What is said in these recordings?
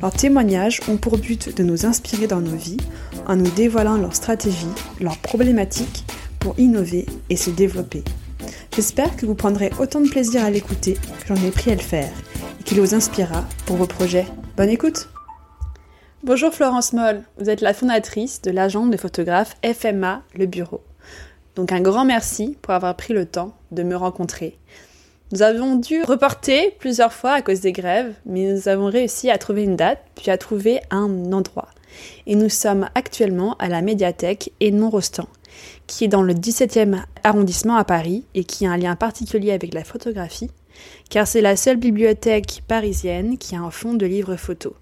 leurs témoignages ont pour but de nous inspirer dans nos vies en nous dévoilant leurs stratégies, leurs problématiques pour innover et se développer. J'espère que vous prendrez autant de plaisir à l'écouter que j'en ai pris à le faire et qu'il vous inspirera pour vos projets. Bonne écoute Bonjour Florence Moll, vous êtes la fondatrice de l'agence de photographe FMA Le Bureau. Donc un grand merci pour avoir pris le temps de me rencontrer, nous avons dû reporter plusieurs fois à cause des grèves, mais nous avons réussi à trouver une date, puis à trouver un endroit. Et nous sommes actuellement à la médiathèque Edmond Rostand, qui est dans le 17e arrondissement à Paris et qui a un lien particulier avec la photographie, car c'est la seule bibliothèque parisienne qui a un fonds de livres photos.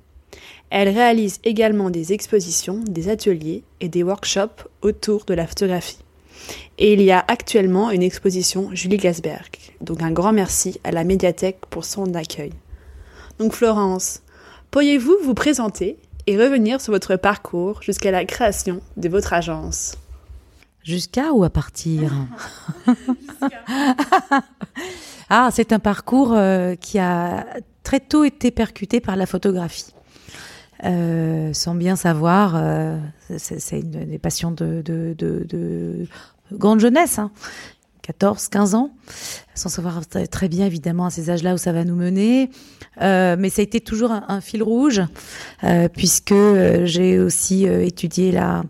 Elle réalise également des expositions, des ateliers et des workshops autour de la photographie. Et il y a actuellement une exposition Julie Gasberg. Donc un grand merci à la médiathèque pour son accueil. Donc Florence, pourriez-vous vous présenter et revenir sur votre parcours jusqu'à la création de votre agence? Jusqu'à ou à partir? Ah, c'est un parcours euh, qui a très tôt été percuté par la photographie. Euh, sans bien savoir, euh, c'est une des passions de, de, de, grande jeunesse, hein, 14, 15 ans, sans savoir très bien évidemment à ces âges-là où ça va nous mener. Euh, mais ça a été toujours un, fil rouge, puisque j'ai aussi étudié la,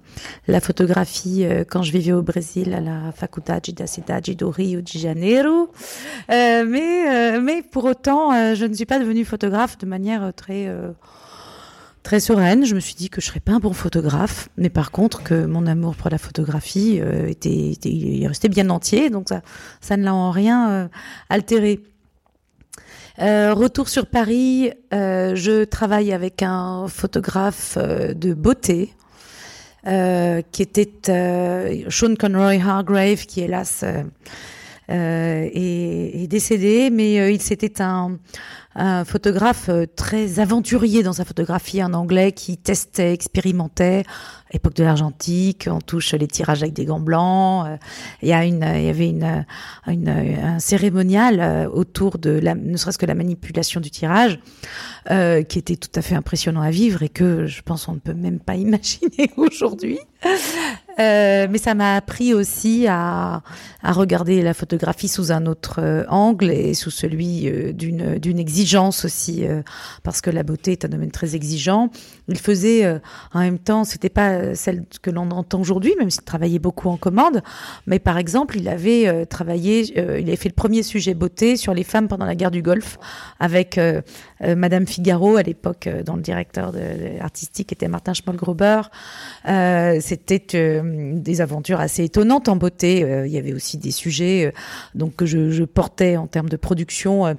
photographie quand je vivais au Brésil à la Faculdade da Cidade do Rio de Janeiro. mais pour autant, je ne suis pas devenue photographe de manière très très sereine. Je me suis dit que je serais pas un bon photographe, mais par contre que mon amour pour la photographie euh, était, était, il restait bien entier, donc ça, ça ne l'a en rien euh, altéré. Euh, retour sur Paris, je travaille avec un photographe de beauté qui était Sean Conroy Hargrave, qui hélas est, est, décédé, mais il s'était un un photographe euh, très aventurier dans sa photographie, un anglais qui testait, expérimentait. Époque de l'argentique, on touche les tirages avec des gants blancs. Euh, il y a une, il y avait une, une un cérémonial euh, autour de la, ne serait-ce que la manipulation du tirage, euh, qui était tout à fait impressionnant à vivre et que je pense on ne peut même pas imaginer aujourd'hui. Euh, mais ça m'a appris aussi à, à, regarder la photographie sous un autre euh, angle et sous celui euh, d'une d'une exigence aussi, parce que la beauté est un domaine très exigeant. Il faisait en même temps, c'était pas celle que l'on entend aujourd'hui, même s'il travaillait beaucoup en commande, mais par exemple, il avait travaillé, il avait fait le premier sujet beauté sur les femmes pendant la guerre du Golfe avec Madame Figaro à l'époque, dont le directeur artistique était Martin Schmollgruber. c'était des aventures assez étonnantes en beauté. Euh, il y avait aussi des sujets euh, donc que je, portais en termes de production euh,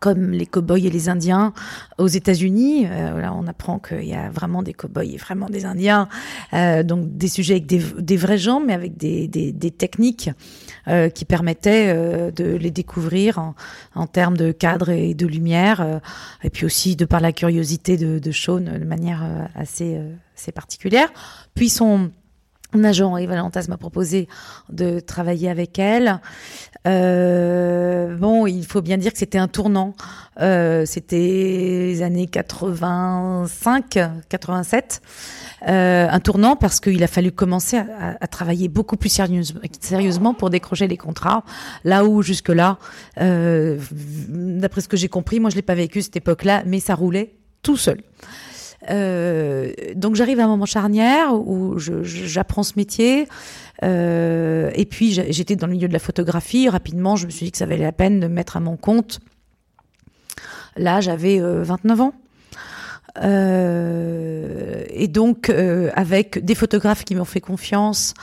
comme les cow-boys et les Indiens aux États-Unis. Euh, là, on apprend qu'il y a vraiment des cow-boys et vraiment des Indiens. Euh, donc des sujets avec des, des, vrais gens, mais avec des, des, des techniques euh, qui permettaient de les découvrir en, en, termes de cadre et de lumière, et puis aussi de par la curiosité de, de Sean de manière assez, assez particulière. Puis son Eva Valentas m'a proposé de travailler avec elle. Euh, bon, il faut bien dire que c'était un tournant. Euh, c'était les années 85, 87. Euh, un tournant parce qu'il a fallu commencer à, travailler beaucoup plus sérieusement, sérieusement pour décrocher les contrats. Là où jusque-là, euh, d'après ce que j'ai compris, moi je l'ai pas vécu cette époque-là, mais ça roulait tout seul. Euh, donc j'arrive à un moment charnière où j'apprends ce métier. Euh, et puis j'étais dans le milieu de la photographie. Rapidement, je me suis dit que ça valait la peine de me mettre à mon compte. Là, j'avais 29 euh, ans. Euh, et donc euh, avec des photographes qui m'ont fait confiance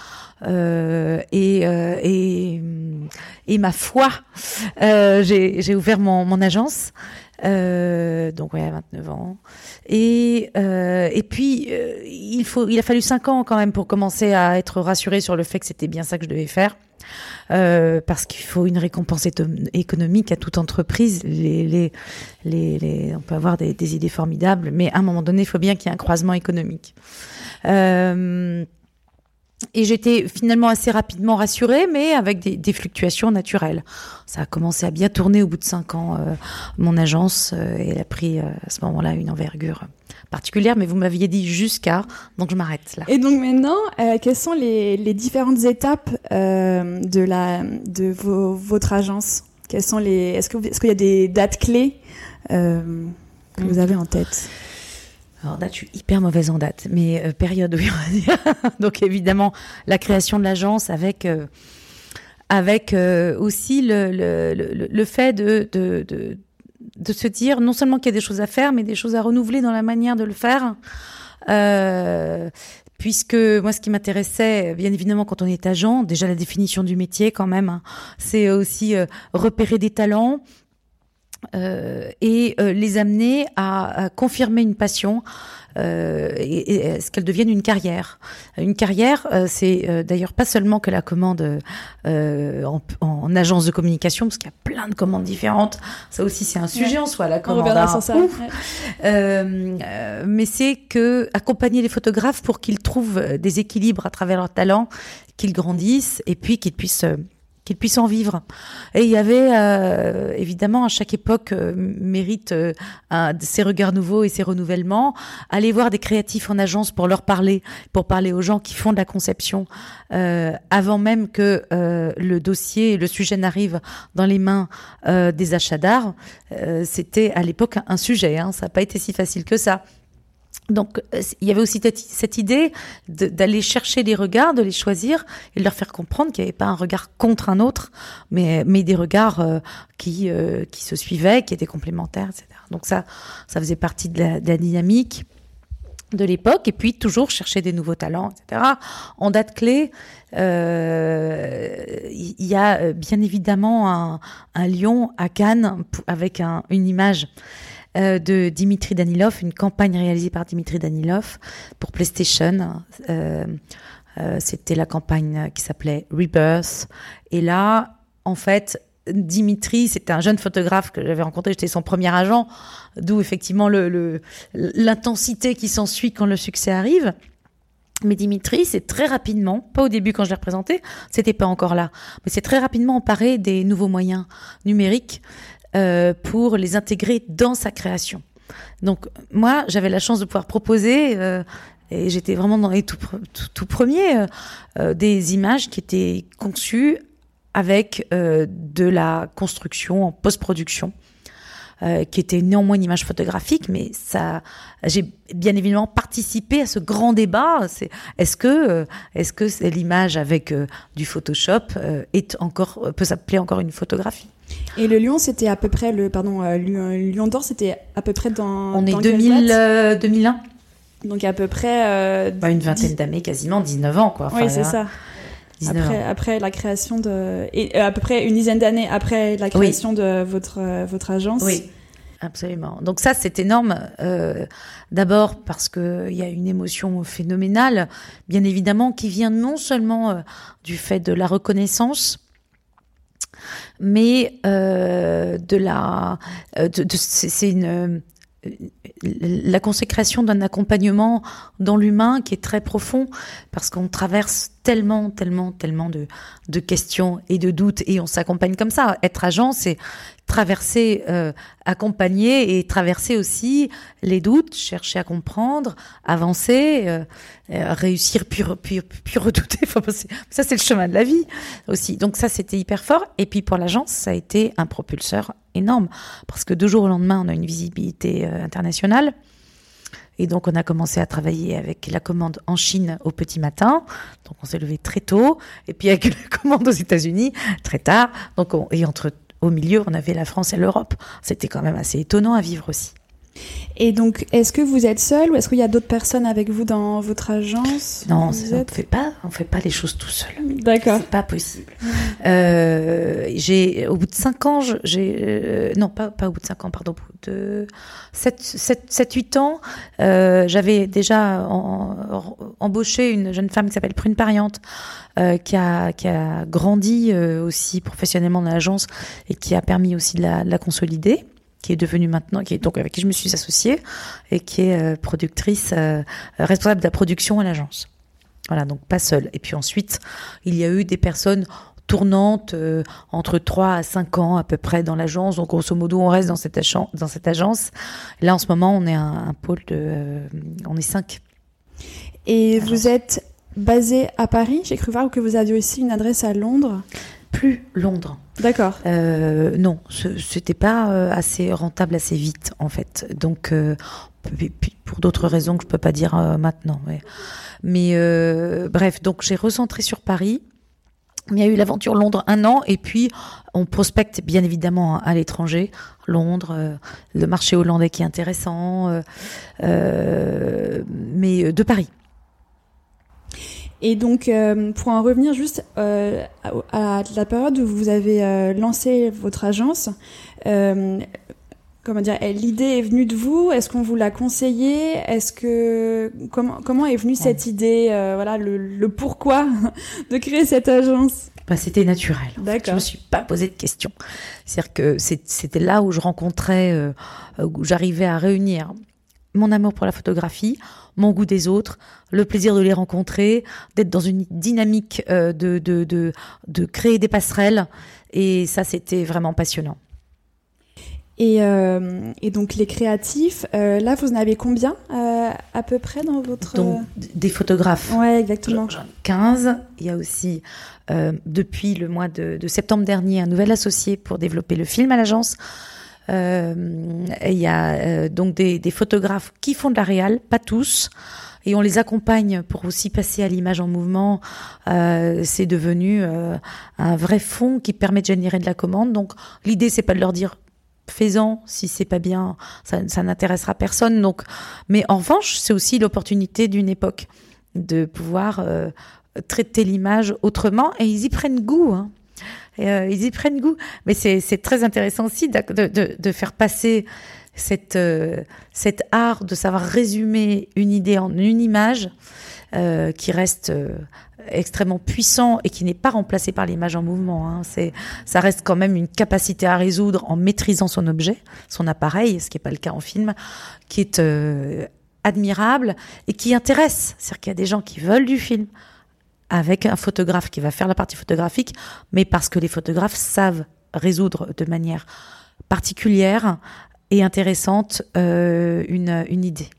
euh, et, et, et ma foi, j'ai ouvert mon, mon agence Euh, donc ouais, 29 ans. Et euh, et puis euh, il faut, il a fallu 5 ans quand même pour commencer à être rassuré sur le fait que c'était bien ça que je devais faire. Euh, parce qu'il faut une récompense économique à toute entreprise. Les, les, les, les on peut avoir des, des, idées formidables, mais à un moment donné, il faut bien qu'il y ait un croisement économique. Euh, et j'étais finalement assez rapidement rassurée, mais avec des, des, fluctuations naturelles. Ça a commencé à bien tourner au bout de cinq ans, euh, mon agence, euh, elle a pris euh, à ce moment-là une envergure particulière, mais vous m'aviez dit jusqu'à, donc je m'arrête là. Et donc maintenant, quelles sont les, les différentes étapes de, la, de vos, votre agence? Quelles sont les, Est-ce qu'il y a des dates clés que vous avez en tête? Alors date, je suis hyper mauvaise en date, mais euh, période, oui, on va dire. Donc évidemment, la création de l'agence avec euh, avec euh, aussi le, le, le, le, fait de, de, de, de se dire non seulement qu'il y a des choses à faire, mais des choses à renouveler dans la manière de le faire. Euh, puisque moi, ce qui m'intéressait, bien évidemment, quand on est agent, déjà la définition du métier, quand même, hein, c'est aussi euh, repérer des talents, euh, et euh, les amener à, à, confirmer une passion euh, et, et ce qu'elle devienne une carrière. Une carrière, c'est d'ailleurs pas seulement que la commande en, en, agence de communication, parce qu'il y a plein de commandes différentes. Ça aussi, c'est un sujet ouais. en soi, la commande. On reviendra sur ça. Ouais. mais c'est que accompagner les photographes pour qu'ils trouvent des équilibres à travers leur talent, qu'ils grandissent et puis qu'ils puissent qu'ils puissent en vivre. Et il y avait euh, évidemment à chaque époque euh, mérite euh, un, ses regards nouveaux et ses renouvellements. Aller voir des créatifs en agence pour leur parler, pour parler aux gens qui font de la conception euh, avant même que le dossier, le sujet n'arrive dans les mains des achats d'art. C'était à l'époque un, un sujet. Hein, ça n'a pas été si facile que ça. Donc, il y avait aussi cette idée d'aller chercher les regards, de les choisir et de leur faire comprendre qu'il n'y avait pas un regard contre un autre, mais, des regards euh, qui, euh, qui se suivaient, qui étaient complémentaires, etc. Donc ça, ça faisait partie de la, dynamique de l'époque et puis toujours chercher des nouveaux talents, etc. En date clé, euh, il y a bien évidemment un, lion à Cannes avec un, une image euh, de Dimitri Danilov, une campagne réalisée par Dimitri Danilov pour PlayStation. Euh, euh, C'était la campagne qui s'appelait Rebirth. Et là, en fait, Dimitri, c'était un jeune photographe que j'avais rencontré, j'étais son premier agent, d'où effectivement l'intensité qui s'ensuit quand le succès arrive. Mais Dimitri, c'est très rapidement, pas au début quand je l'ai représenté, c'était pas encore là, mais c'est très rapidement emparé des nouveaux moyens numériques euh, pour les intégrer dans sa création. Donc moi, j'avais la chance de pouvoir proposer, euh, et j'étais vraiment dans les tout, premiers, euh, euh, des images qui étaient conçues avec euh, de la construction en post-production. Euh, qui était néanmoins une image photographique, mais ça, j'ai bien évidemment participé à ce grand débat. C'est est-ce que est-ce que c'est l'image avec euh, du Photoshop euh, est encore peut s'appeler encore une photographie? Et le lion, c'était à peu près le pardon, euh, Lion d'or, c'était à peu près dans. On est dans 2000, euh, 2001. Donc à peu près. Euh, bah, une vingtaine d'années, quasiment 19 ans, quoi. Enfin, oui, c'est ça. Après, après la création de et euh, à peu près une dizaine d'années après la création oui. de votre euh, votre agence. Oui. Absolument. Donc ça, c'est énorme. Euh, D'abord parce que il y a une émotion phénoménale, bien évidemment, qui vient non seulement euh, du fait de la reconnaissance, mais euh, de la, de, de, c'est une la consécration d'un accompagnement dans l'humain qui est très profond parce qu'on traverse tellement, tellement, tellement de, questions et de doutes et on s'accompagne comme ça. Être agent, c'est traverser, euh, accompagner et traverser aussi les doutes, chercher à comprendre, avancer, euh, euh, réussir puis, redouter. Ça, c'est le chemin de la vie aussi. Donc ça, c'était hyper fort. Et puis pour l'agence, ça a été un propulseur énorme parce que deux jours au lendemain, on a une visibilité euh, internationale. Et donc, on a commencé à travailler avec la commande en Chine au petit matin. Donc, on s'est levé très tôt. Et puis, avec la commande aux États-Unis très tard. Donc, on, et entre, au milieu, on avait la France et l'Europe. C'était quand même assez étonnant à vivre aussi. Et donc, est-ce que vous êtes seul ou est-ce qu'il y a d'autres personnes avec vous dans votre agence? Non, on ne êtes- fait pas, on fait pas les choses tout seul. D'accord. C'est pas possible. Euh, j'ai, au bout de 5 ans, j'ai, euh, non, pas, au bout de 5 ans, pardon, au bout de 7, 7, 7 8 ans, euh, j'avais déjà embauché une jeune femme qui s'appelle Prune Pariante, qui, a, qui a grandi aussi professionnellement dans l'agence et qui a permis aussi de la, de la consolider qui est devenue maintenant, donc avec qui je me suis associée et qui est productrice, responsable de la production à l'agence. Voilà, donc pas seule. Et puis ensuite, il y a eu des personnes tournantes euh, entre 3 à 5 ans à peu près dans l'agence. Donc grosso modo, on reste dans cette, agence, dans cette agence. Là, en ce moment, on est un, un pôle de... euh, on est 5. Et vous êtes basé à Paris J'ai cru voir que vous aviez aussi une adresse à Londres? Plus Londres. D'accord. Euh, non, ce- c'était pas euh, assez rentable assez vite en fait. Donc euh, pour d'autres raisons que je peux pas dire euh, maintenant. Mais, mais bref, donc j'ai recentré sur Paris. Il y a eu l'aventure Londres un an et puis on prospecte bien évidemment à l'étranger, Londres, euh, le marché hollandais qui est intéressant, euh, euh, mais de Paris. Et donc, pour en revenir juste à, la période où vous avez lancé votre agence, comment dire, l'idée est venue de vous? Est-ce qu'on vous l'a conseillé? Est-ce que comment comment est venue cette idée euh, Voilà, le, le pourquoi de créer cette agence? Bah, c'était naturel. En fait, Je me suis pas posé de questions. C'est-à-dire que c'était là où je rencontrais, euh, où j'arrivais à réunir mon amour pour la photographie, mon goût des autres, le plaisir de les rencontrer, d'être dans une dynamique euh, de, de, de, de créer des passerelles. Et ça, c'était vraiment passionnant. Et, euh, et donc les créatifs, euh, là, vous en avez combien euh, à peu près dans votre Donc, des photographes. Ouais, exactement. J'en ai 15. Il y a aussi, euh, depuis le mois de, de septembre dernier, un nouvel associé pour développer le film à l'agence. Euh, il y a euh, donc des, des photographes qui font de la réal, pas tous. Et on les accompagne pour aussi passer à l'image en mouvement. Euh, c'est devenu euh, un vrai fond qui permet de générer de la commande. Donc l'idée, c'est pas de leur dire fais-en si c'est pas bien, ça, ça n'intéressera personne. Donc, mais en revanche, c'est aussi l'opportunité d'une époque de pouvoir euh, traiter l'image autrement et ils y prennent goût. Hein. Euh, ils y prennent goût. Mais c'est très intéressant aussi de faire passer cette, euh, cet art de savoir résumer une idée en une image euh, qui reste euh, extrêmement puissant et qui n'est pas remplacé par l'image en mouvement. Hein. C'est, ça reste quand même une capacité à résoudre en maîtrisant son objet, son appareil, ce qui n'est pas le cas en film, qui est admirable et qui intéresse. C'est-à-dire qu'il y a des gens qui veulent du film avec un photographe qui va faire la partie photographique, mais parce que les photographes savent résoudre de manière particulière et intéressante euh, une, une idée.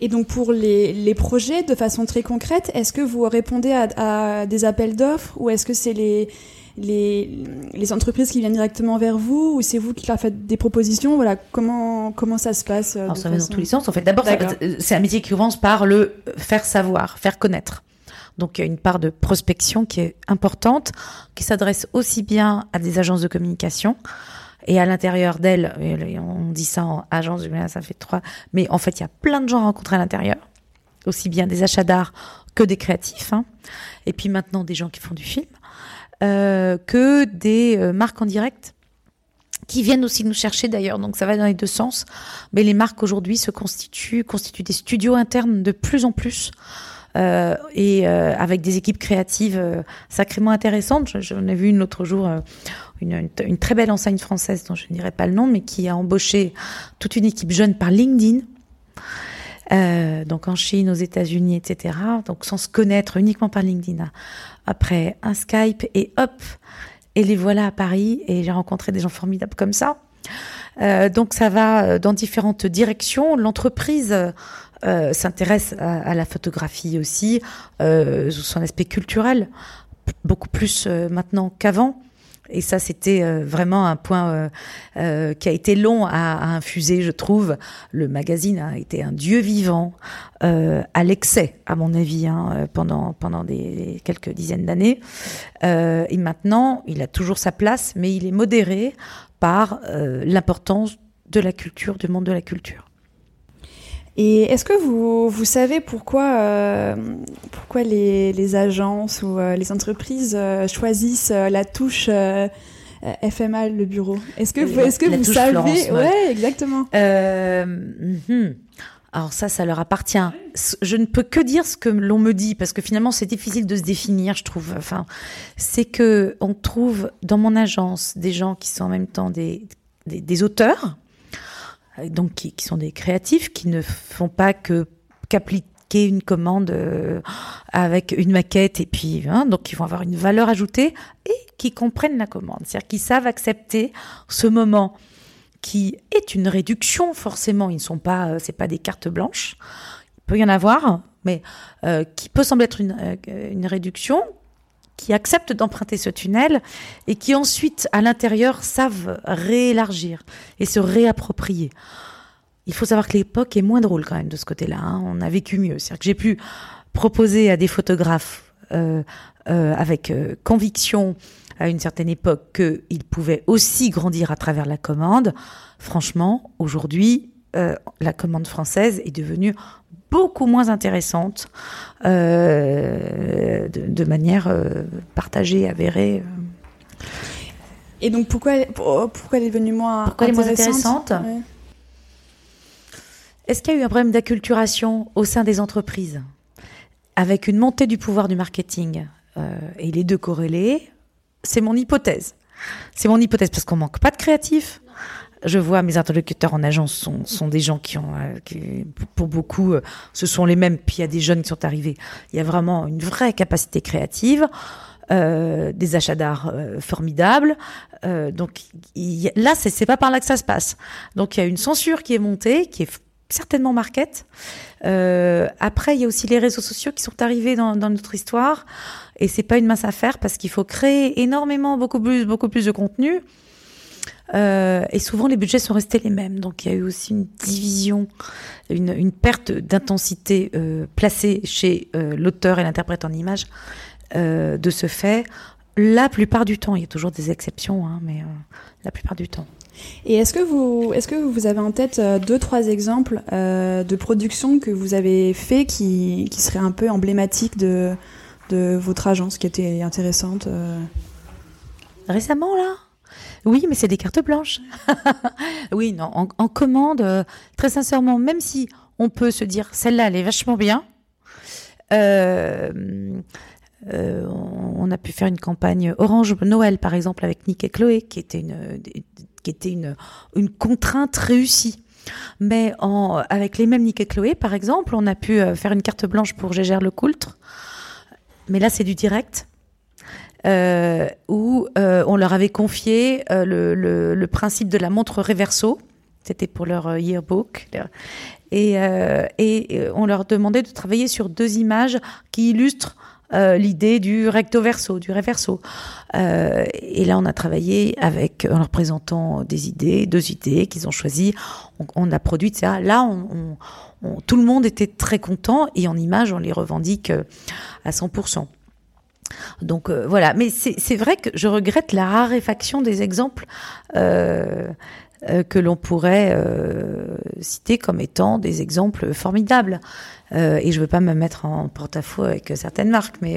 Et donc pour les, les projets, de façon très concrète, est-ce que vous répondez à, à des appels d'offres ou est-ce que c'est les, les, les entreprises qui viennent directement vers vous ou c'est vous qui leur faites des propositions? Voilà, comment, comment ça se passe euh, Alors ça va dans tous les sens. En fait, d'abord, D'accord. c'est un métier qui commence par le faire savoir, faire connaître. Donc il y a une part de prospection qui est importante, qui s'adresse aussi bien à des agences de communication et à l'intérieur d'elles, et on dit ça en agence, ça fait trois, mais en fait il y a plein de gens rencontrés à l'intérieur, aussi bien des achats d'art que des créatifs, hein. et puis maintenant des gens qui font du film, euh, que des euh, marques en direct qui viennent aussi nous chercher d'ailleurs, donc ça va dans les deux sens. Mais les marques aujourd'hui se constituent, constituent des studios internes de plus en plus. Euh, et euh, avec des équipes créatives euh, sacrément intéressantes. Je- J'en ai vu une l'autre jour, une, très belle enseigne française dont je ne dirai pas le nom, mais qui a embauché toute une équipe jeune par LinkedIn. Donc en Chine, aux États-Unis, etc. Donc sans se connaître uniquement par LinkedIn. Après un Skype et hop, et les voilà à Paris et j'ai rencontré des gens formidables comme ça. Donc ça va dans différentes directions. L'entreprise euh, s'intéresse à, à la photographie aussi, euh, sous son aspect culturel, beaucoup plus euh, maintenant qu'avant. Et ça, c'était euh, vraiment un point euh, qui a été long à, à infuser, je trouve. Le magazine a été un dieu vivant à l'excès, à mon avis, hein, pendant pendant des quelques dizaines d'années. Et maintenant, il a toujours sa place, mais il est modéré par l'importance de la culture, du monde de la culture. Et est-ce que vous, vous savez pourquoi, euh, pourquoi les, les, agences ou euh, les entreprises euh, choisissent la touche FMA, le bureau? Est-ce que, vous, est-ce que vous savez? Florence, ouais. exactement. Mm-hmm. Alors ça, ça leur appartient. Je ne peux que dire ce que l'on me dit parce que finalement c'est difficile de se définir, je trouve. Enfin, c'est que on trouve dans mon agence des gens qui sont en même temps des, des, des auteurs, donc qui, qui, sont des créatifs, qui ne font pas que qu'appliquer une commande euh, avec une maquette et puis hein, donc ils vont avoir une valeur ajoutée et qui comprennent la commande, c'est-à-dire qu'ils savent accepter ce moment qui est une réduction forcément, ils ne sont pas, euh, c'est pas des cartes blanches, il peut y en avoir, mais euh, qui peut sembler être une, euh, une réduction, qui acceptent d'emprunter ce tunnel et qui ensuite, à l'intérieur, savent réélargir et se réapproprier. Il faut savoir que l'époque est moins drôle quand même de ce côté-là. Hein. On a vécu mieux. C'est-à-dire que j'ai pu proposer à des photographes euh, euh, avec euh, conviction à une certaine époque qu'ils pouvaient aussi grandir à travers la commande. Franchement, aujourd'hui, la commande française est devenue beaucoup moins intéressante euh, de, de, manière euh, partagée, avérée. Et donc pourquoi, pourquoi elle est devenue moins pourquoi elle est moins intéressante ouais. Est-ce qu'il y a eu un problème d'acculturation au sein des entreprises avec une montée du pouvoir du marketing euh, et les deux corrélés? C'est mon hypothèse. C'est mon hypothèse parce qu'on manque pas de créatifs je vois mes interlocuteurs en agence sont, sont des gens qui ont, euh, qui, pour beaucoup, euh, ce sont les mêmes. Puis il y a des jeunes qui sont arrivés. Il y a vraiment une vraie capacité créative. Euh, des achats d'art formidables. Donc là, c'est pas par là que ça se passe. Donc il y a une censure qui est montée, qui est certainement market. après, il y a aussi les réseaux sociaux qui sont arrivés dans, dans notre histoire, et c'est pas une mince affaire parce qu'il faut créer énormément, beaucoup plus, beaucoup plus de contenu. Euh, et souvent, les budgets sont restés les mêmes. Donc, il y a eu aussi une division, une, une perte d'intensité euh, placée chez euh, l'auteur et l'interprète en image euh, de ce fait. La plupart du temps, il y a toujours des exceptions, hein, mais la plupart du temps. Et est-ce que vous, est-ce que vous avez en tête deux, trois exemples de productions que vous avez fait qui, qui seraient un peu emblématiques de, de votre agence, qui étaient intéressantes Récemment, là? Oui, mais c'est des cartes blanches. oui, non, en, commande, euh, très sincèrement, même si on peut se dire celle-là, elle est vachement bien. Euh, euh, on a pu faire une campagne Orange Noël, par exemple, avec Nick et Chloé, qui était une, qui était une, une contrainte réussie. Mais avec les mêmes Nick et Chloé, par exemple, on a pu faire une carte blanche pour Gégère Le Coultre. Mais là, c'est du direct euh, où euh, on leur avait confié euh, le, principe de la montre reverso. C'était pour leur yearbook. Et, on leur demandait de travailler sur deux images qui illustrent l'idée du recto verso, du reverso. et là, on a travaillé avec, en leur présentant des idées, deux idées qu'ils ont choisies. On, a produit, etc. Là, tout le monde était très content et en image, on les revendique à 100%. Donc euh, voilà, mais c'est vrai que je regrette la raréfaction des exemples euh, euh, que l'on pourrait citer comme étant des exemples formidables. Et je veux pas me mettre en porte-à-faux avec certaines marques, mais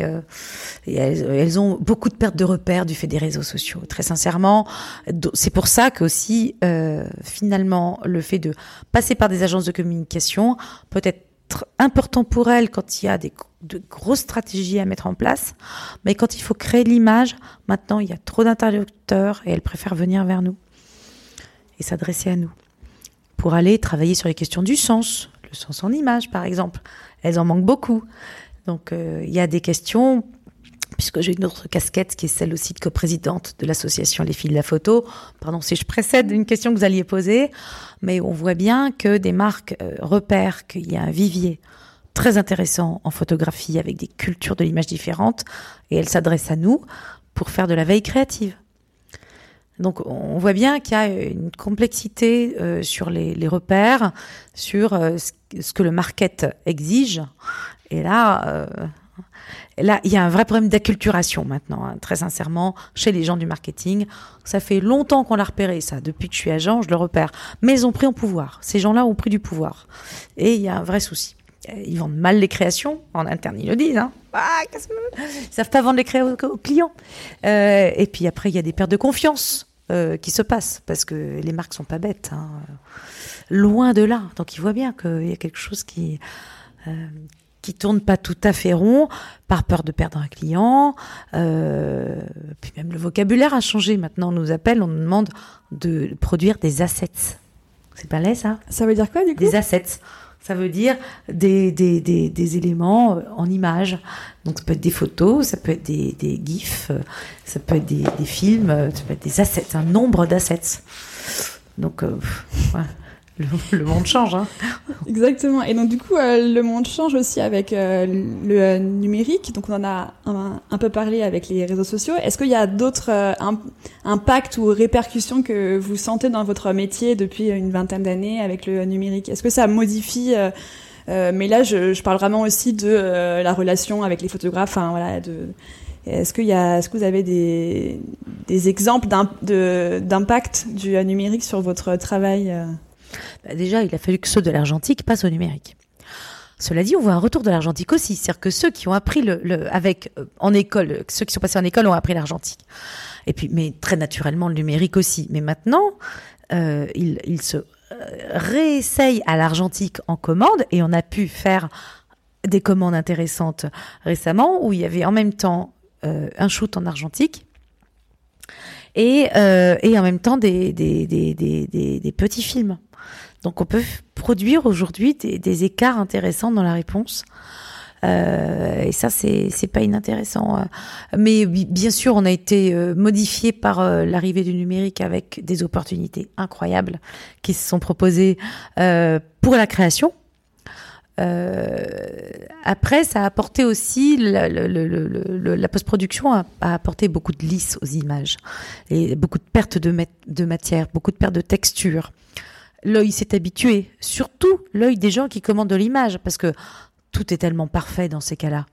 elles, elles, ont beaucoup de pertes de repères du fait des réseaux sociaux. Très sincèrement, c'est pour ça que aussi finalement le fait de passer par des agences de communication peut être important pour elles quand il y a des de grosses stratégies à mettre en place, mais quand il faut créer l'image, maintenant il y a trop d'interlocuteurs et elles préfèrent venir vers nous et s'adresser à nous pour aller travailler sur les questions du sens, le sens en image par exemple. Elles en manquent beaucoup. Donc euh, il y a des questions puisque j'ai une autre casquette qui est celle aussi de coprésidente de l'association Les filles de la photo. Pardon si je précède une question que vous alliez poser, mais on voit bien que des marques euh, repèrent qu'il y a un vivier très intéressant en photographie avec des cultures de l'image différentes et elles s'adressent à nous pour faire de la veille créative. Donc on voit bien qu'il y a une complexité euh, sur les, les, repères, sur euh, ce que le market exige. Et là, euh, Là, il y a un vrai problème d'acculturation maintenant, hein, très sincèrement, chez les gens du marketing. Ça fait longtemps qu'on l'a repéré, ça. Depuis que je suis agent, je le repère. Mais ils ont pris en pouvoir. Ces gens-là ont pris du pouvoir. Et il y a un vrai souci. Euh, ils vendent mal les créations. En interne, ils le disent. Hein. Ah, ils savent pas vendre les créations aux, clients. Euh, et puis après, il y a des pertes de confiance euh, qui se passent parce que les marques sont pas bêtes. Hein. Loin de là. Donc ils voient bien qu'il y a quelque chose qui euh, qui tourne pas tout à fait rond par peur de perdre un client. Puis même le vocabulaire a changé. Maintenant, on nous appelle, on nous demande de produire des assets. C'est pas laid, ça? Ça veut dire quoi, du coup? Des assets. Ça veut dire des, des, des, éléments euh, en image. Donc, ça peut être des photos, ça peut être des, GIFs, euh, ça peut être des, films, ça peut être des assets, un nombre d'assets. Donc, euh, le, monde change. Hein. Exactement. Et donc du coup, euh, le monde change aussi avec euh, le euh, numérique. Donc on en a un, peu parlé avec les réseaux sociaux. Est-ce qu'il y a d'autres impacts ou répercussions que vous sentez dans votre métier depuis une vingtaine d'années avec le numérique? Est-ce que ça modifie mais là, je, parle vraiment aussi de la relation avec les photographes. Enfin, voilà, est-ce qu'il est-ce que vous avez des, des exemples d'impact du numérique sur votre travail bah, déjà, il a fallu que ceux de l'argentique passent au numérique. Cela dit, on voit un retour de l'argentique aussi, c'est-à-dire que ceux qui ont appris le, avec euh, en école, ceux qui sont passés en école ont appris l'argentique. Et mais très naturellement le numérique aussi. Mais maintenant, euh, ils, se euh, réessayent à l'argentique en commande et on a pu faire des commandes intéressantes récemment où il y avait en même temps un shoot en argentique et, en même temps des petits films. Donc on peut produire aujourd'hui des, écarts intéressants dans la réponse. Euh, et ça, c'est pas inintéressant. Euh. Mais bien sûr, on a été euh, modifié par l'arrivée du numérique avec des opportunités incroyables qui se sont proposées pour la création. après, ça a apporté aussi la, post-production a, apporté beaucoup de lisse aux images et beaucoup de pertes de matière, beaucoup de pertes de texture l'œil s'est habitué, surtout l'œil des gens qui commandent de l'image, parce que tout est tellement parfait dans ces cas-là.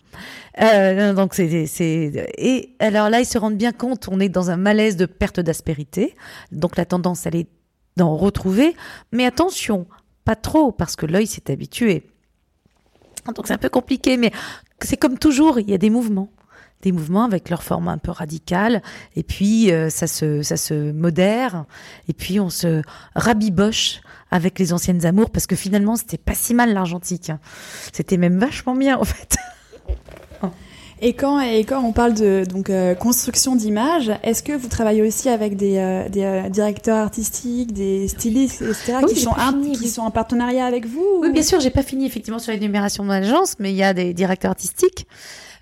Euh, donc c'est, c'est et alors là ils se rendent bien compte, on est dans un malaise de perte d'aspérité, donc la tendance elle est d'en retrouver, mais attention, pas trop parce que l'œil s'est habitué. Donc c'est un peu compliqué, mais c'est comme toujours, il y a des mouvements des mouvements avec leur forme un peu radicale, et puis euh, ça se ça se modère, et puis on se rabiboche avec les anciennes amours parce que finalement c'était pas si mal l'argentique, c'était même vachement bien en fait. Et quand, et quand on parle de donc, euh, construction d'images, est-ce que vous travaillez aussi avec des, euh, des directeurs artistiques, des stylistes, etc., qui, sont qui sont en partenariat avec vous Oui, bien sûr, j'ai pas fini effectivement sur l'énumération de l'agence, mais il y a des directeurs artistiques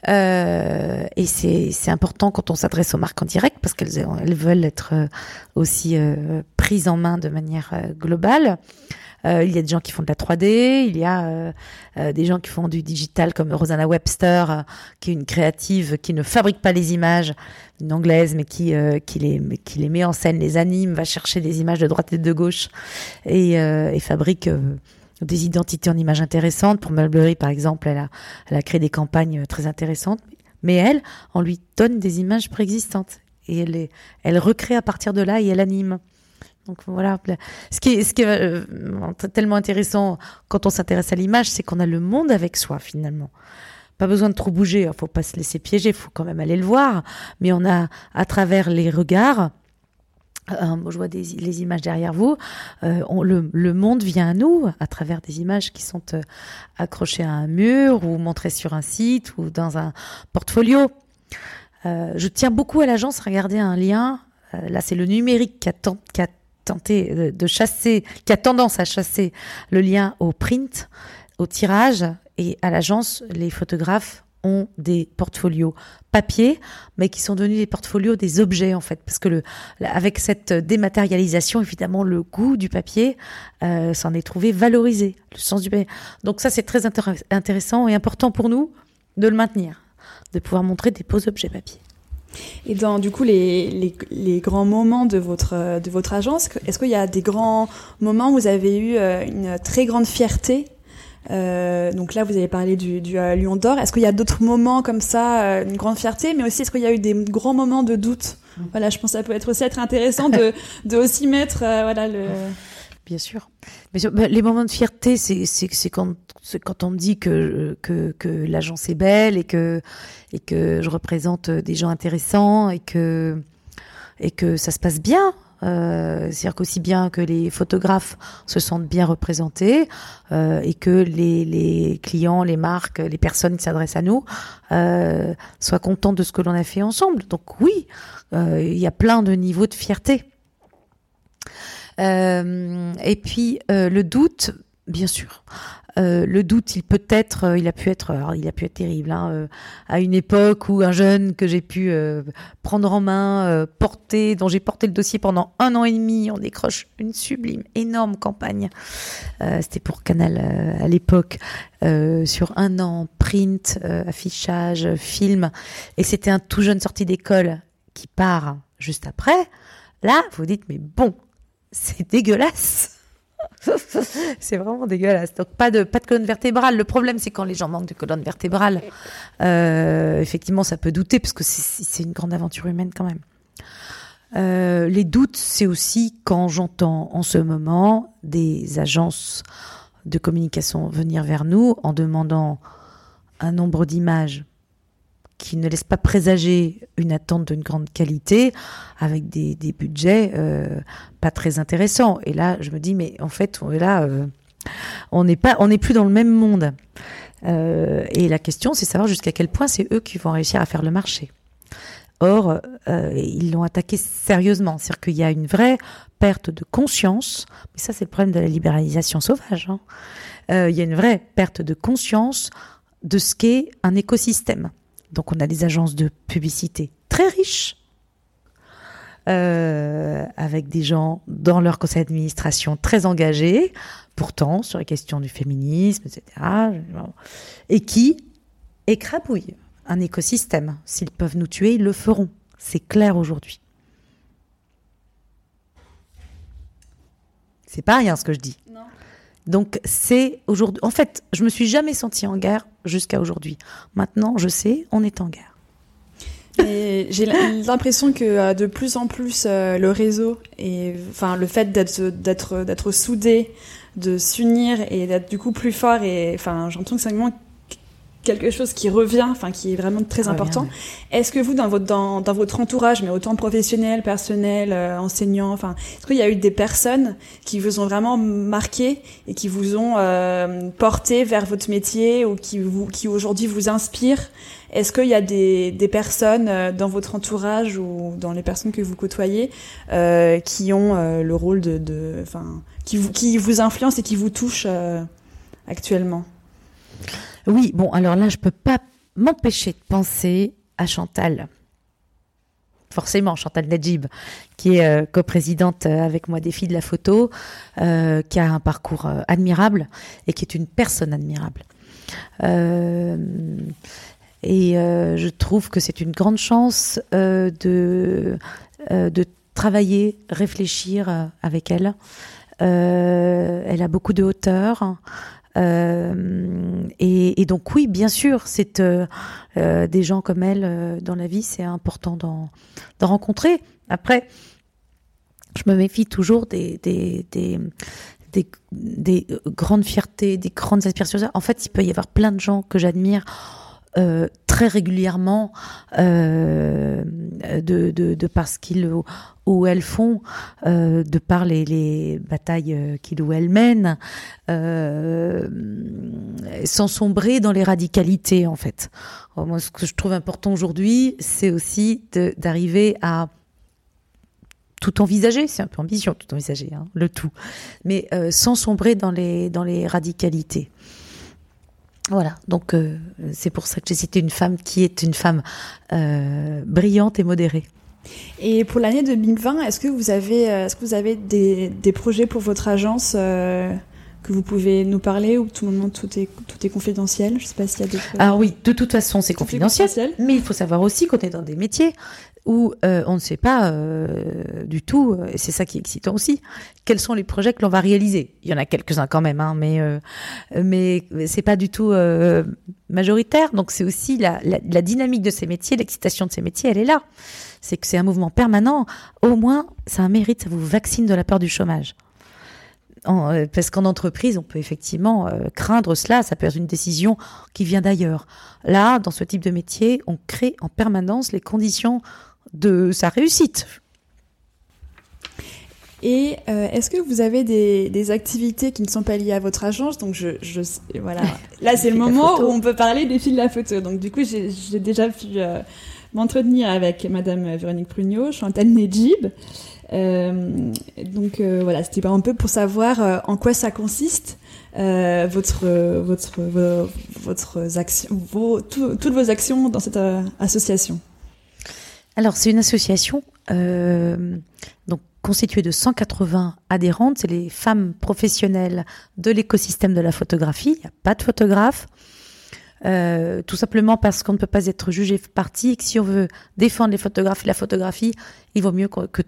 euh, et c'est important quand on s'adresse aux marques en direct parce qu'elles elles veulent être euh, aussi euh, prises en main de manière euh, globale. Euh, il y a des gens qui font de la 3D, il y a des gens qui font du digital comme Rosanna Webster, qui est une créative qui ne fabrique pas les images, une anglaise, mais qui, qui, les, qui les met en scène, les anime, va chercher des images de droite et de gauche et, et fabrique des identités en images intéressantes. Pour Mulberry, par exemple, elle a, elle a créé des campagnes très intéressantes. Mais elle, on lui donne des images préexistantes. Et elle, est, elle recrée à partir de là et elle anime. Donc voilà. Ce qui est, ce qui est euh, tellement intéressant quand on s'intéresse à l'image, c'est qu'on a le monde avec soi finalement. Pas besoin de trop bouger, il faut pas se laisser piéger, il faut quand même aller le voir. Mais on a, à travers les regards, euh, je vois les images derrière vous. Euh, le, monde vient à nous à travers des images qui sont euh, accrochées à un mur ou montrées sur un site ou dans un portfolio. je tiens beaucoup à l'agence. Regardez un lien. là, c'est le numérique qui a tenté de chasser, qui a tendance à chasser le lien au print, au tirage. Et à l'agence, les photographes ont des portfolios papier, mais qui sont devenus des portfolios des objets en fait, parce que le, avec cette dématérialisation, évidemment, le goût du papier euh, s'en est trouvé valorisé, le sens du papier. Donc ça, c'est très intéressant et important pour nous de le maintenir, de pouvoir montrer des beaux objets papier. Et dans du coup les, les, les, grands moments de votre de votre agence, est-ce qu'il y a des grands moments où vous avez eu euh, une très grande fierté donc là, vous avez parlé du, du Lion d'Or. Est-ce qu'il y a d'autres moments comme ça, une grande fierté, mais aussi est-ce qu'il y a eu des grands moments de doute mm. Voilà, je pense que ça peut être aussi être intéressant de, de aussi mettre voilà le. Bien sûr. Mais bah, les moments de fierté, c'est quand, quand on me dit que, que, que l'agence est belle et que, et que je représente des gens intéressants et que, et que ça se passe bien. Euh, C'est-à-dire qu'aussi bien que les photographes se sentent bien représentés euh, et que les, clients, les marques, les personnes qui s'adressent à nous euh, soient contents de ce que l'on a fait ensemble. Donc oui, il y a plein de niveaux de fierté. Et puis le doute, bien sûr. Euh, le doute, il peut être, il a pu être, il a pu être terrible. Hein, à une époque où un jeune que j'ai pu prendre en main, porter, dont j'ai porté le dossier pendant un an et demi, on décroche une sublime, énorme campagne. C'était pour Canal à l'époque, sur un an, print, affichage, film, et c'était un tout jeune sorti d'école qui part juste après. Là, vous dites mais bon, c'est dégueulasse. C'est vraiment dégueulasse. Donc pas de colonne vertébrale. Le problème c'est quand les gens manquent de colonne vertébrale. Euh, effectivement, ça peut douter parce que c'est une grande aventure humaine quand même. Euh, les doutes, c'est aussi quand j'entends en ce moment des agences de communication venir vers nous en demandant un nombre d'images qui ne laisse pas présager une attente d'une grande qualité avec des, des budgets euh, pas très intéressants. Et là, je me dis, mais en fait, on est là, euh, on n'est pas, on n'est plus dans le même monde. Euh, et la question, c'est savoir jusqu'à quel point c'est eux qui vont réussir à faire le marché. Or, euh, ils l'ont attaqué sérieusement. C'est-à-dire qu'il y a une vraie perte de conscience. Mais ça, c'est le problème de la libéralisation sauvage. Hein. Euh, il y a une vraie perte de conscience de ce qu'est un écosystème. Donc on a des agences de publicité très riches, euh, avec des gens dans leur conseil d'administration très engagés, pourtant sur les questions du féminisme, etc., et qui écrabouillent un écosystème. S'ils peuvent nous tuer, ils le feront. C'est clair aujourd'hui. C'est pas rien ce que je dis. Donc c'est aujourd'hui. En fait, je me suis jamais sentie en guerre jusqu'à aujourd'hui. Maintenant, je sais, on est en guerre. J'ai l'impression que euh, de plus en plus euh, le réseau et enfin le fait d'être d'être d'être soudé, de s'unir et d'être du coup plus fort et enfin j'ai que c'est vraiment quelque chose qui revient, enfin qui est vraiment très important. Est-ce que vous, dans votre dans, dans, votre entourage, mais autant professionnel, personnel, euh, enseignant, enfin, est-ce qu'il y a eu des personnes qui vous ont vraiment marqué et qui vous ont euh, porté vers votre métier ou qui vous qui aujourd'hui vous inspirent? Est-ce qu'il y a des, des personnes euh, dans votre entourage ou dans les personnes que vous côtoyez euh, qui ont euh, le rôle de, enfin, qui vous qui vous influencent et qui vous touchent actuellement? Oui, bon, alors là, je peux pas m'empêcher de penser à Chantal. Forcément, Chantal Najib, qui est euh, coprésidente euh, avec moi des filles de la photo, euh, qui a un parcours admirable et qui est une personne admirable. et je trouve que c'est une grande chance de travailler, réfléchir avec elle. elle a beaucoup de hauteur. Euh, et, donc oui, bien sûr, c'est euh, euh, des gens comme elle dans la vie, c'est important d'en rencontrer. Après, je me méfie toujours des, des, des, des, des grandes fiertés, des grandes aspirations. En fait, il peut y avoir plein de gens que j'admire euh, très régulièrement euh, de, de, de, par ce qu'ils ou elles font, euh, de par les, les batailles qu'ils ou elles mènent, sans sombrer dans les radicalités en fait. moi, ce que je trouve important aujourd'hui, c'est aussi d'arriver à tout envisager, c'est un peu ambition, tout envisager, hein, le tout, mais sans sombrer dans les, dans les radicalités. Voilà, donc euh, c'est pour ça que j'ai cité une femme qui est une femme euh, brillante et modérée. Et pour l'année 2020, est-ce que vous avez, euh, est-ce que vous avez des, des, projets pour votre agence que vous pouvez nous parler ou tout le moment tout est, tout est confidentiel Je sais pas s'il y a des. Ah oui, de toute façon, c'est confidentiel, confidentiel. Mais il faut savoir aussi qu'on est dans des métiers où euh, on ne sait pas euh, du tout, et c'est ça qui est excitant aussi, quels sont les projets que l'on va réaliser. Il y en a quelques-uns quand même, hein, mais euh, mais c'est pas du tout euh, majoritaire. Donc c'est aussi la, la, la, dynamique de ces métiers, l'excitation de ces métiers, elle est là. C'est que c'est un mouvement permanent. Au moins, ça a un mérite, ça vous vaccine de la peur du chômage. En, parce qu'en entreprise, on peut effectivement craindre cela. Ça peut être une décision qui vient d'ailleurs. Là, dans ce type de métier, on crée en permanence les conditions de sa réussite. Et euh, est-ce que vous avez des, des, activités qui ne sont pas liées à votre agence? Donc je, je voilà, là c'est le moment où on peut parler des fils de la photo. Donc du coup j'ai déjà pu euh, m'entretenir avec Madame Véronique Prugnot, Chantal Nedjib. Euh, donc euh, voilà, c'était un peu pour savoir euh, en quoi ça consiste votre votre votre action, vos, toutes vos actions dans cette association. Alors, c'est une association donc constituée de 180 adhérentes. C'est les femmes professionnelles de l'écosystème de la photographie. Il n'y a pas de photographe. Tout simplement parce qu'on ne peut pas être jugé parti et que si on veut défendre les photographes et la photographie, il vaut mieux qu'on ne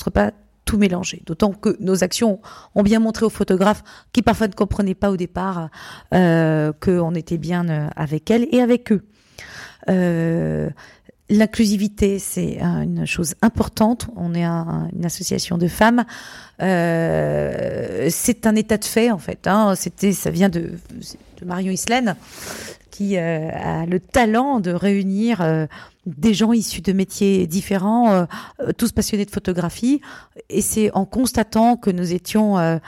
soit pas tout mélangé. D'autant que nos actions ont bien montré aux photographes qui parfois ne comprenaient pas au départ euh, qu'on était bien euh, avec elles et avec eux. Euh, L'inclusivité, c'est une chose importante. On est une association de femmes. C'est un état de fait en fait. Hein. Ça vient de, Marion Islaine qui a le talent de réunir des gens issus de métiers différents, euh, tous passionnés de photographie. Et c'est en constatant que nous étions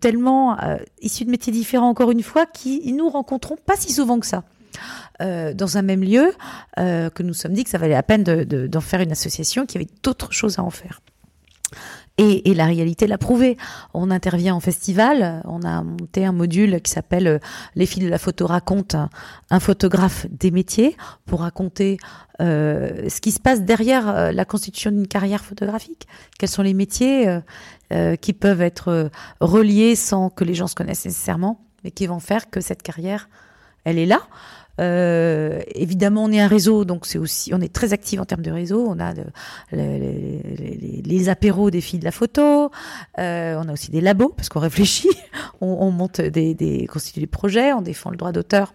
tellement issus de métiers différents, encore une fois, qui nous rencontrons pas si souvent que ça. Euh, dans un même lieu, euh, que nous sommes dit que ça valait la peine d'en de, d'en faire une association, qu'il y avait d'autres choses à en faire. Et, la réalité l'a prouvé. On intervient en festival, on a monté un module qui s'appelle euh, Les filles de la photo racontent un photographe des métiers pour raconter euh, ce qui se passe derrière euh, la constitution d'une carrière photographique. Quels sont les métiers qui peuvent être reliés sans que les gens se connaissent nécessairement, mais qui vont faire que cette carrière, elle est là. Euh, évidemment, on est un réseau, donc c'est aussi, on est très actif en termes de réseau. On a de, les, apéros des filles de la photo. Euh, on a aussi des labos parce qu'on réfléchit. On, on monte des, des, constitue des projets. On défend le droit d'auteur.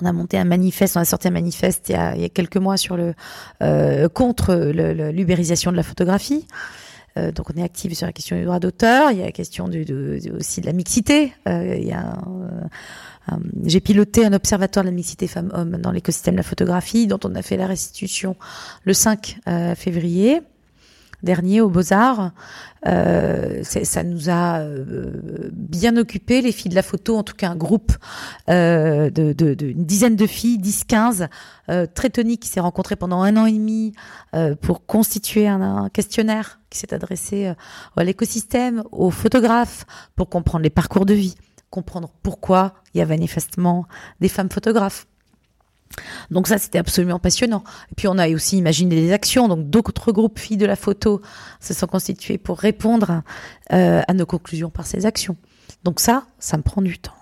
On a monté un manifeste, on a sorti un manifeste il y a, il y a quelques mois sur le euh, contre l'ubérisation de la photographie. Euh, donc on est actif sur la question du droit d'auteur. Il y a la question du, de, aussi de la mixité. Euh, j'ai piloté un observatoire de la mixité femmes-hommes dans l'écosystème de la photographie, dont on a fait la restitution le 5 euh, février dernier aux Beaux-Arts. Euh, ça nous a euh, bien occupé, les filles de la photo, en tout cas un groupe euh, de, dizaine de filles, 10-15, euh, très toniques, qui s'est rencontré pendant un an et demi pour constituer un questionnaire qui s'est adressé à l'écosystème, aux photographes, pour comprendre les parcours de vie comprendre pourquoi il y a manifestement des femmes photographes. Donc ça, c'était absolument passionnant. Et puis on a aussi imaginé des actions. Donc d'autres groupes filles de la photo se sont constitués pour répondre euh, à nos conclusions par ces actions. Donc ça, ça me prend du temps.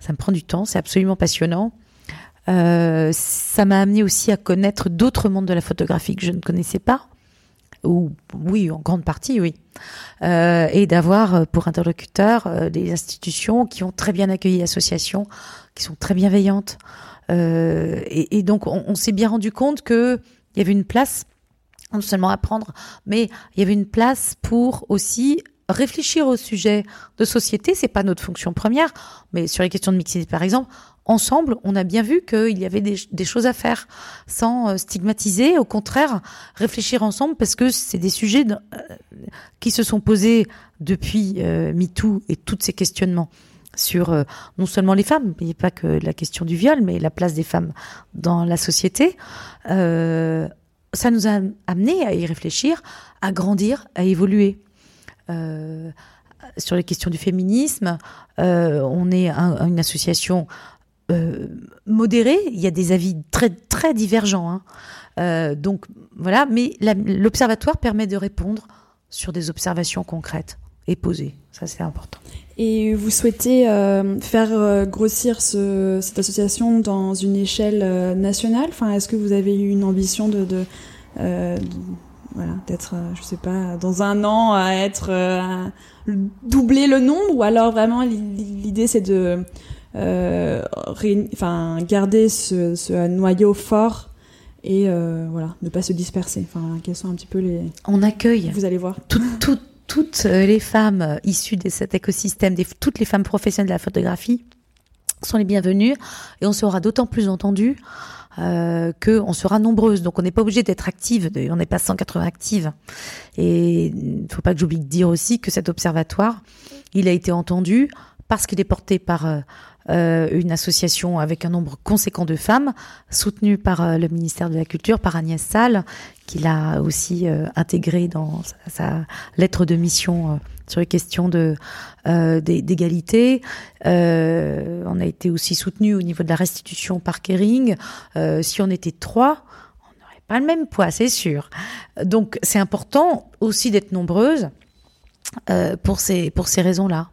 Ça me prend du temps. C'est absolument passionnant. Euh, ça m'a amené aussi à connaître d'autres mondes de la photographie que je ne connaissais pas ou oui, en grande partie, oui, euh, et d'avoir pour interlocuteurs euh, des institutions qui ont très bien accueilli l'association, qui sont très bienveillantes, euh, et, donc on, s'est bien rendu compte que il y avait une place non seulement à prendre, mais il y avait une place pour aussi réfléchir au sujet de société. C'est pas notre fonction première, mais sur les questions de mixité, par exemple, ensemble, on a bien vu qu'il y avait des, choses à faire sans euh, stigmatiser, au contraire, réfléchir ensemble parce que c'est des sujets euh, qui se sont posés depuis euh, MeToo et tous ces questionnements sur euh, non seulement les femmes, il pas que la question du viol, mais la place des femmes dans la société. Euh, ça nous a amené à y réfléchir, à grandir, à évoluer. Euh, sur les questions du féminisme, on est un, une association euh, modéré. Il y a des avis très très divergents. Hein. Donc voilà, mais l'observatoire permet de répondre sur des observations concrètes. et posé. Ça, c'est important. Et vous souhaitez euh, faire euh, grossir ce, cette association dans une échelle nationale? Enfin, Est-ce que vous avez eu une ambition de, de, voilà, d'être, je sais pas, dans un an à être doubler le nombre? Ou alors vraiment l'idée c'est de enfin garder ce, ce, noyau fort et voilà ne pas se disperser? Enfin quels sont un petit peu les on accueille. Vous allez voir. Tout, tout, toutes les femmes issues de cet écosystème, toutes les femmes professionnelles de la photographie sont les bienvenues et on sera d'autant plus entendu euh, qu'on sera nombreuses. Donc on n'est pas obligé d'être active, on n'est pas 180 actives. Et il ne faut pas que j'oublie de dire aussi que cet observatoire, il a été entendu parce qu'il est porté par euh, euh, une association avec un nombre conséquent de femmes, soutenue par euh, le ministère de la Culture, par Agnès Salle, qui l'a aussi euh, intégré dans sa, lettre de mission sur les questions de d'égalité. on a été aussi soutenu au niveau de la restitution par Kering. si on était trois, on n'aurait pas le même poids, c'est sûr. Donc c'est important aussi d'être nombreuses pour ces pour ces raisons-là.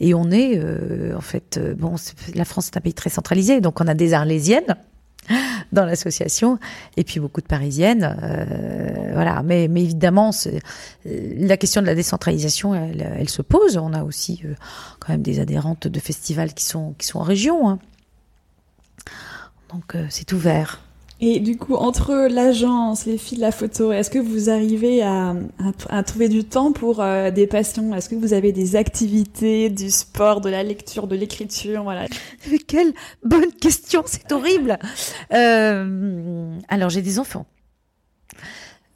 Et on est, euh, en fait, euh, bon, la France est un pays très centralisé, donc on a des Arlésiennes dans l'association et puis beaucoup de Parisiennes, euh, voilà. Mais, mais évidemment, la question de la décentralisation, elle, se pose. On a aussi quand même des adhérentes de festivals qui sont qui sont en région, hein. donc c'est ouvert. Et du coup, entre l'agence, les filles de la photo, est-ce que vous arrivez à, trouver du temps pour euh, des passions? Est-ce que vous avez des activités, du sport, de la lecture, de l'écriture? Voilà. Quelle bonne question, c'est horrible. Euh, alors, j'ai des enfants.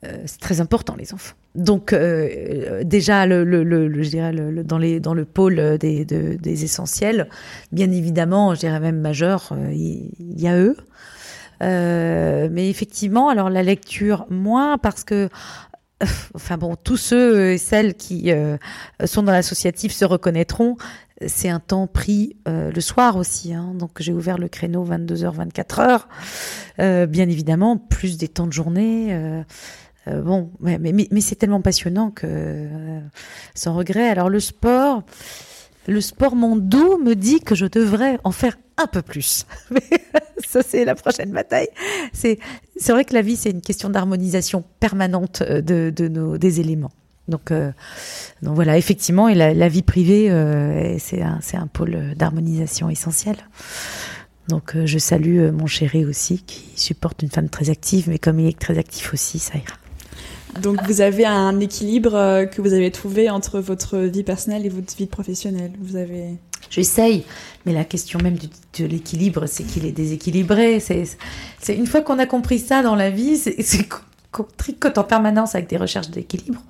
Euh, c'est très important les enfants. Donc déjà le, je dirais le, dans les dans le pôle des, essentiels, bien évidemment, je dirais même majeur, il y, a eux. Euh, mais effectivement, alors la lecture moins parce que enfin bon, tous ceux et celles qui euh, sont dans l'associatif se reconnaîtront. C'est un temps pris euh, le soir aussi, hein, donc j'ai ouvert le créneau 22h, 24h. bien évidemment, plus des temps de journée. bon, mais, mais, mais c'est tellement passionnant que sans regret. Alors le sport, le sport mon dos me dit que je devrais en faire un peu plus. ça, c'est la prochaine bataille. C'est, vrai que la vie, c'est une question d'harmonisation permanente euh, de, de nos, des éléments. Donc, euh, donc voilà, effectivement, et la, vie privée, euh, c'est un, c'est un pôle d'harmonisation essentiel. Donc, je salue mon chéri aussi, qui supporte une femme très active, mais comme il est très actif aussi, ça ira. Donc vous avez un équilibre euh, que vous avez trouvé entre votre vie personnelle et votre vie professionnelle. Vous avez. J'essaye, mais la question même de, l'équilibre, c'est qu'il est déséquilibré. C'est, c'est une fois qu'on a compris ça dans la vie, c'est, qu'on tricote en permanence avec des recherches d'équilibre.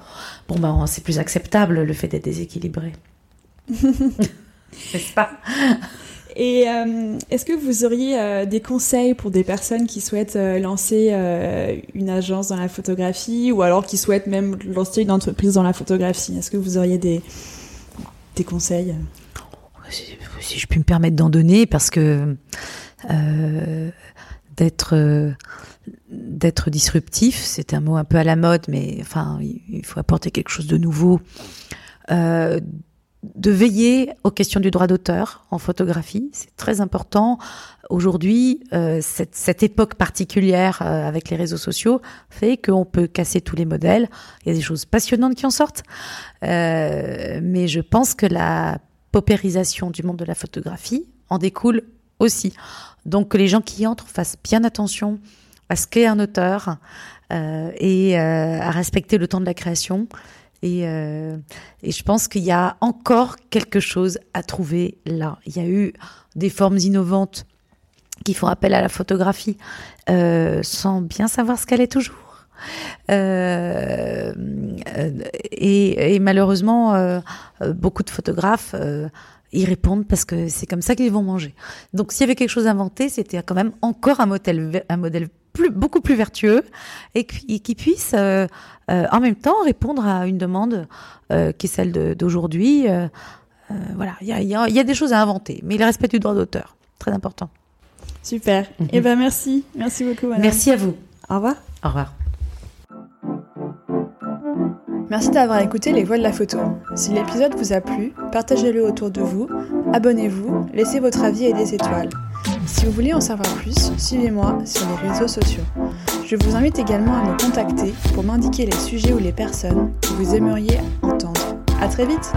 Bon ben c'est plus acceptable le fait d'être déséquilibré. N'est-ce pas? Et euh, est-ce que vous auriez euh, des conseils pour des personnes qui souhaitent euh, lancer une agence dans la photographie ou alors qui souhaitent même lancer une entreprise dans la photographie? Est-ce que vous auriez des, des conseils? Si, je puis me permettre d'en donner, parce que d'être d'être disruptif, c'est un mot un peu à la mode, mais enfin, il faut apporter quelque chose de nouveau. Euh, de veiller aux questions du droit d'auteur en photographie. C'est très important. Aujourd'hui, euh, cette, cette, époque particulière euh, avec les réseaux sociaux fait qu'on peut casser tous les modèles. Il y a des choses passionnantes qui en sortent. Euh, mais je pense que la paupérisation du monde de la photographie en découle aussi. Donc que les gens qui y entrent fassent bien attention à ce qu'est un auteur et à respecter le temps de la création et, euh, et je pense qu'il y a encore quelque chose à trouver là. Il y a eu des formes innovantes qui font appel à la photographie euh, sans bien savoir ce qu'elle est toujours. Euh, et, malheureusement, beaucoup de photographes y répondent parce que c'est comme ça qu'ils vont manger. Donc s'il y avait quelque chose à inventer, c'était quand même encore un modèle, un modèle plus, beaucoup plus vertueux et qui, qui puisse euh, euh, en même temps répondre à une demande euh, qui est celle d'aujourd'hui. voilà, il y a, y, a, y a, des choses à inventer, mais le respect du droit d'auteur, très important. Super. Mm Eh ben merci, merci beaucoup. Merci à vous. Au revoir. Au revoir. Merci d'avoir écouté Les Voix de la Photo. Si l'épisode vous a plu, partagez-le autour de vous, abonnez-vous, laissez votre avis et des étoiles. Si vous voulez en savoir plus, suivez-moi sur les réseaux sociaux. Je vous invite également à me contacter pour m'indiquer les sujets ou les personnes que vous aimeriez entendre. À très vite!